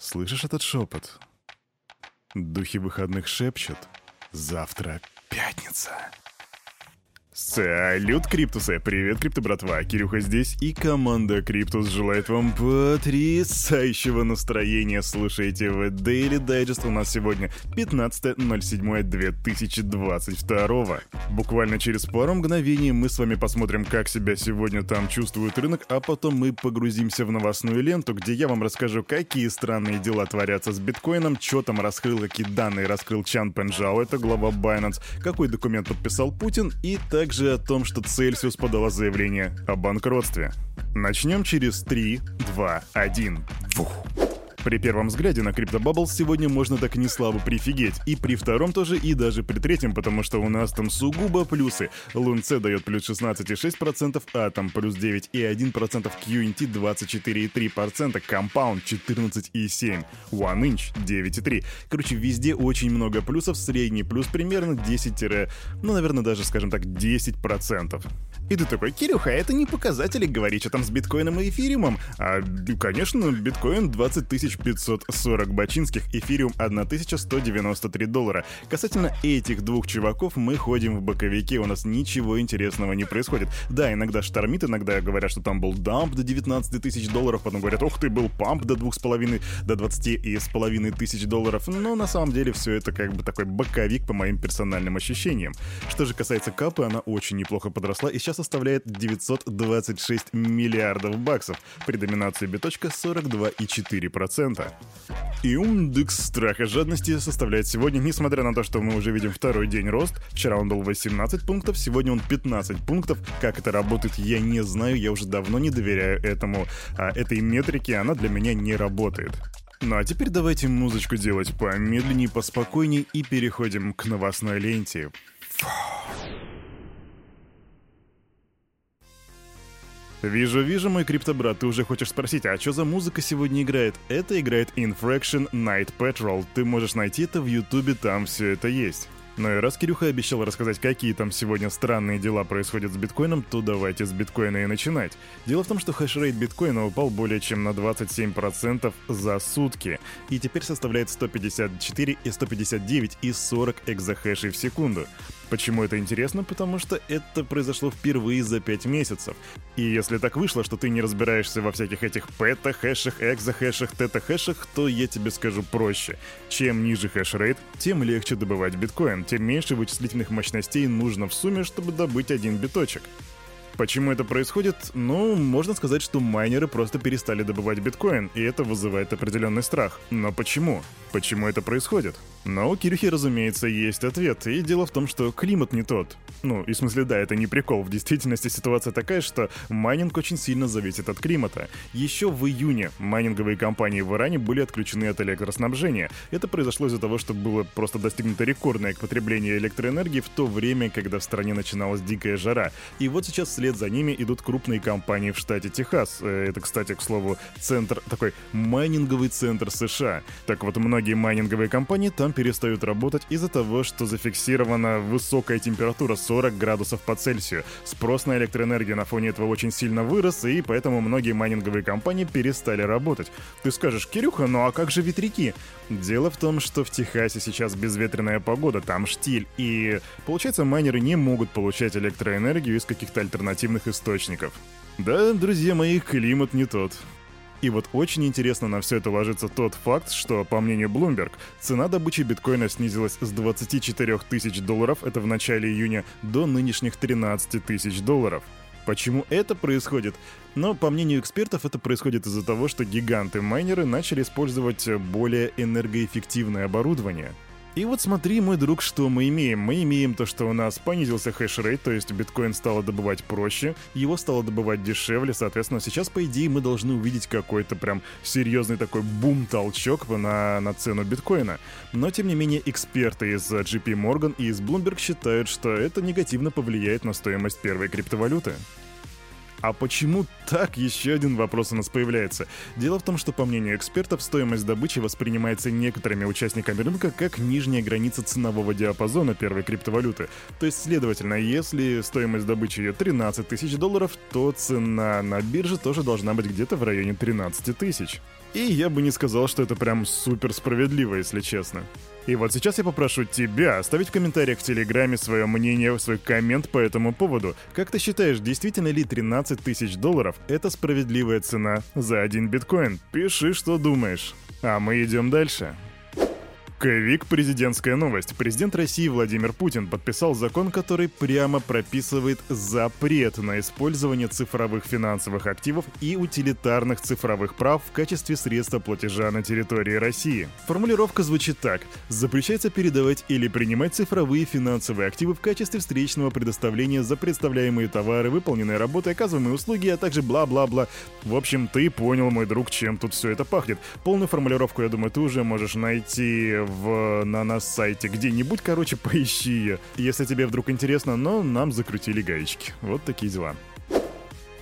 Слышишь этот шепот? Духи выходных шепчут. Завтра пятница. Салют, Криптусы! Привет, Крипто братва! Кирюха здесь, и команда Криптус желает вам потрясающего настроения. Слушайте в Daily Digest у нас сегодня 15.07.2022. Буквально через пару мгновений мы с вами посмотрим, как себя сегодня там чувствует рынок, а потом мы погрузимся в новостную ленту, где я вам расскажу, какие странные дела творятся с биткоином, что там раскрыл, какие данные раскрыл Чан Пенжао, это глава Binance, какой документ подписал Путин и так также о том, что Цельсиус подала заявление о банкротстве. Начнем через 3, 2, 1. Фух. При первом взгляде на CryptoBubble сегодня можно так не слабо прифигеть. И при втором тоже, и даже при третьем, потому что у нас там сугубо плюсы. Лунце дает плюс 16,6%, Атом плюс 9,1%, QNT 24,3%, Compound 14,7%, OneInch 9,3%. Короче, везде очень много плюсов, средний плюс примерно 10, ну, наверное, даже, скажем так, 10%. И ты такой, Кирюха, это не показатели, говори, что там с биткоином и эфириумом. А, конечно, биткоин 20 540 бачинских, эфириум 1193 доллара. Касательно этих двух чуваков, мы ходим в боковике, у нас ничего интересного не происходит. Да, иногда штормит, иногда говорят, что там был дамп до 19 тысяч долларов, потом говорят, ух ты, был памп до 2,5, до 20 и с половиной тысяч долларов. Но на самом деле все это как бы такой боковик по моим персональным ощущениям. Что же касается капы, она очень неплохо подросла и сейчас составляет 926 миллиардов баксов. При доминации биточка 42,4%. И индекс страха жадности составляет сегодня, несмотря на то, что мы уже видим второй день рост, вчера он был 18 пунктов, сегодня он 15 пунктов. Как это работает, я не знаю, я уже давно не доверяю этому, а этой метрике, она для меня не работает. Ну а теперь давайте музычку делать помедленнее, поспокойнее и переходим к новостной ленте. Фух. Вижу, вижу, мой криптобрат, ты уже хочешь спросить, а что за музыка сегодня играет? Это играет Infraction Night Patrol. Ты можешь найти это в ютубе, там все это есть. Ну и раз Кирюха обещал рассказать, какие там сегодня странные дела происходят с биткоином, то давайте с биткоина и начинать. Дело в том, что хешрейт биткоина упал более чем на 27% за сутки, и теперь составляет 154 и 159 и 40 экзахэшей в секунду. Почему это интересно? Потому что это произошло впервые за 5 месяцев. И если так вышло, что ты не разбираешься во всяких этих пета-хэшах, экзахэшах, тета-хэшах, то я тебе скажу проще. Чем ниже хэшрейт, тем легче добывать биткоин, тем меньше вычислительных мощностей нужно в сумме, чтобы добыть один биточек. Почему это происходит? Ну, можно сказать, что майнеры просто перестали добывать биткоин, и это вызывает определенный страх. Но почему? Почему это происходит? Но у Кирюхи, разумеется, есть ответ, и дело в том, что климат не тот. Ну, и в смысле, да, это не прикол. В действительности ситуация такая, что майнинг очень сильно зависит от климата. Еще в июне майнинговые компании в Иране были отключены от электроснабжения. Это произошло из-за того, что было просто достигнуто рекордное потребление электроэнергии в то время, когда в стране начиналась дикая жара. И вот сейчас вслед за ними идут крупные компании в штате Техас. Э, это, кстати, к слову, центр, такой майнинговый центр США. Так вот, многие майнинговые компании там там перестают работать из-за того, что зафиксирована высокая температура 40 градусов по Цельсию. Спрос на электроэнергию на фоне этого очень сильно вырос, и поэтому многие майнинговые компании перестали работать. Ты скажешь, Кирюха, ну а как же ветряки? Дело в том, что в Техасе сейчас безветренная погода, там штиль, и получается майнеры не могут получать электроэнергию из каких-то альтернативных источников. Да, друзья мои, климат не тот. И вот очень интересно на все это ложится тот факт, что, по мнению Bloomberg, цена добычи биткоина снизилась с 24 тысяч долларов, это в начале июня, до нынешних 13 тысяч долларов. Почему это происходит? Но, по мнению экспертов, это происходит из-за того, что гиганты-майнеры начали использовать более энергоэффективное оборудование — и вот смотри, мой друг, что мы имеем. Мы имеем то, что у нас понизился хешрейт, то есть биткоин стало добывать проще, его стало добывать дешевле, соответственно, сейчас, по идее, мы должны увидеть какой-то прям серьезный такой бум-толчок на, на цену биткоина. Но, тем не менее, эксперты из JP Morgan и из Bloomberg считают, что это негативно повлияет на стоимость первой криптовалюты. А почему так? Еще один вопрос у нас появляется. Дело в том, что, по мнению экспертов, стоимость добычи воспринимается некоторыми участниками рынка как нижняя граница ценового диапазона первой криптовалюты. То есть, следовательно, если стоимость добычи ее 13 тысяч долларов, то цена на бирже тоже должна быть где-то в районе 13 тысяч. И я бы не сказал, что это прям супер справедливо, если честно. И вот сейчас я попрошу тебя оставить в комментариях в Телеграме свое мнение, свой коммент по этому поводу. Как ты считаешь, действительно ли 13 тысяч долларов — это справедливая цена за один биткоин? Пиши, что думаешь. А мы идем дальше. Ковик президентская новость. Президент России Владимир Путин подписал закон, который прямо прописывает запрет на использование цифровых финансовых активов и утилитарных цифровых прав в качестве средства платежа на территории России. Формулировка звучит так. Запрещается передавать или принимать цифровые финансовые активы в качестве встречного предоставления за представляемые товары, выполненные работы, оказываемые услуги, а также бла-бла-бла. В общем, ты понял, мой друг, чем тут все это пахнет. Полную формулировку, я думаю, ты уже можешь найти в, на нас сайте где-нибудь, короче, поищи ее, если тебе вдруг интересно, но нам закрутили гаечки. Вот такие дела.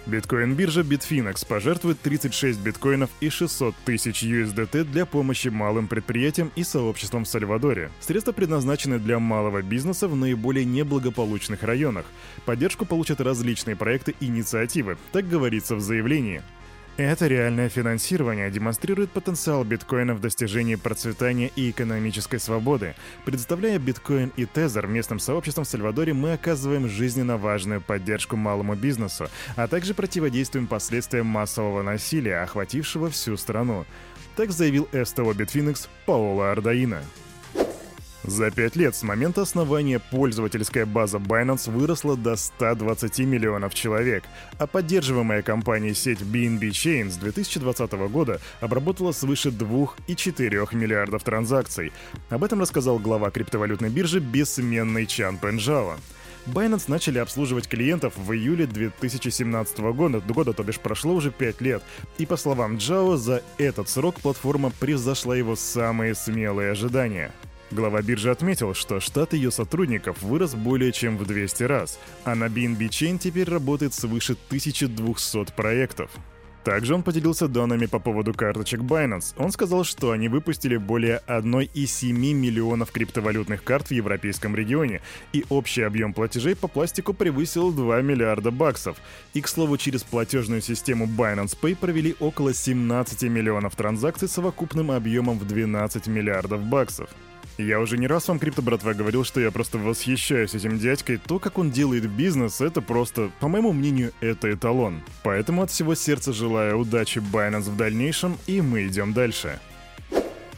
Биткоин-биржа Bitfinex пожертвует 36 биткоинов и 600 тысяч USDT для помощи малым предприятиям и сообществам в Сальвадоре. Средства предназначены для малого бизнеса в наиболее неблагополучных районах. Поддержку получат различные проекты и инициативы, так говорится в заявлении. Это реальное финансирование демонстрирует потенциал биткоина в достижении процветания и экономической свободы. Предоставляя биткоин и тезер местным сообществам в Сальвадоре, мы оказываем жизненно важную поддержку малому бизнесу, а также противодействуем последствиям массового насилия, охватившего всю страну. Так заявил СТО Bitfinex Паоло Ардаина. За пять лет с момента основания пользовательская база Binance выросла до 120 миллионов человек, а поддерживаемая компанией сеть BNB Chain с 2020 года обработала свыше 2,4 миллиардов транзакций. Об этом рассказал глава криптовалютной биржи бессменный Чан Пенжао. Binance начали обслуживать клиентов в июле 2017 года, года, то бишь прошло уже 5 лет. И по словам Джао, за этот срок платформа превзошла его самые смелые ожидания. Глава биржи отметил, что штат ее сотрудников вырос более чем в 200 раз, а на BNB Chain теперь работает свыше 1200 проектов. Также он поделился данными по поводу карточек Binance. Он сказал, что они выпустили более 1,7 миллионов криптовалютных карт в европейском регионе, и общий объем платежей по пластику превысил 2 миллиарда баксов. И, к слову, через платежную систему Binance Pay провели около 17 миллионов транзакций с совокупным объемом в 12 миллиардов баксов. Я уже не раз вам, крипто братва, говорил, что я просто восхищаюсь этим дядькой. То, как он делает бизнес, это просто, по моему мнению, это эталон. Поэтому от всего сердца желаю удачи Binance в дальнейшем, и мы идем дальше.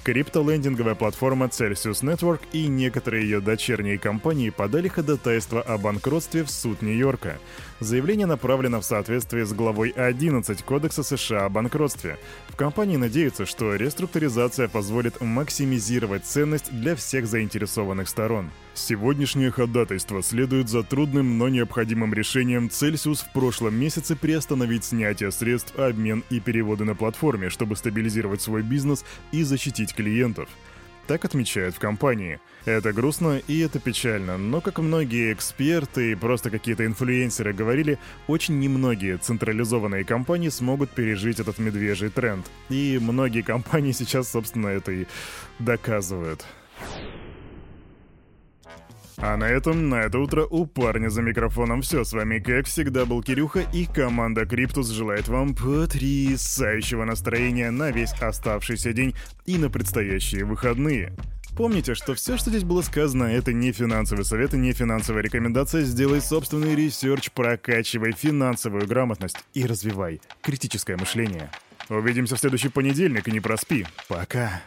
Криптолендинговая платформа Celsius Network и некоторые ее дочерние компании подали ходатайство о банкротстве в суд Нью-Йорка. Заявление направлено в соответствии с главой 11 Кодекса США о банкротстве. В компании надеются, что реструктуризация позволит максимизировать ценность для всех заинтересованных сторон. Сегодняшнее ходатайство следует за трудным, но необходимым решением Celsius в прошлом месяце приостановить снятие средств, обмен и переводы на платформе, чтобы стабилизировать свой бизнес и защитить клиентов. Так отмечают в компании. Это грустно и это печально, но как многие эксперты и просто какие-то инфлюенсеры говорили, очень немногие централизованные компании смогут пережить этот медвежий тренд. И многие компании сейчас, собственно, это и доказывают. А на этом, на это утро у парня за микрофоном все. С вами, как всегда, был Кирюха, и команда Криптус желает вам потрясающего настроения на весь оставшийся день и на предстоящие выходные. Помните, что все, что здесь было сказано, это не финансовый совет и не финансовая рекомендация. Сделай собственный research, прокачивай финансовую грамотность и развивай критическое мышление. Увидимся в следующий понедельник и не проспи. Пока.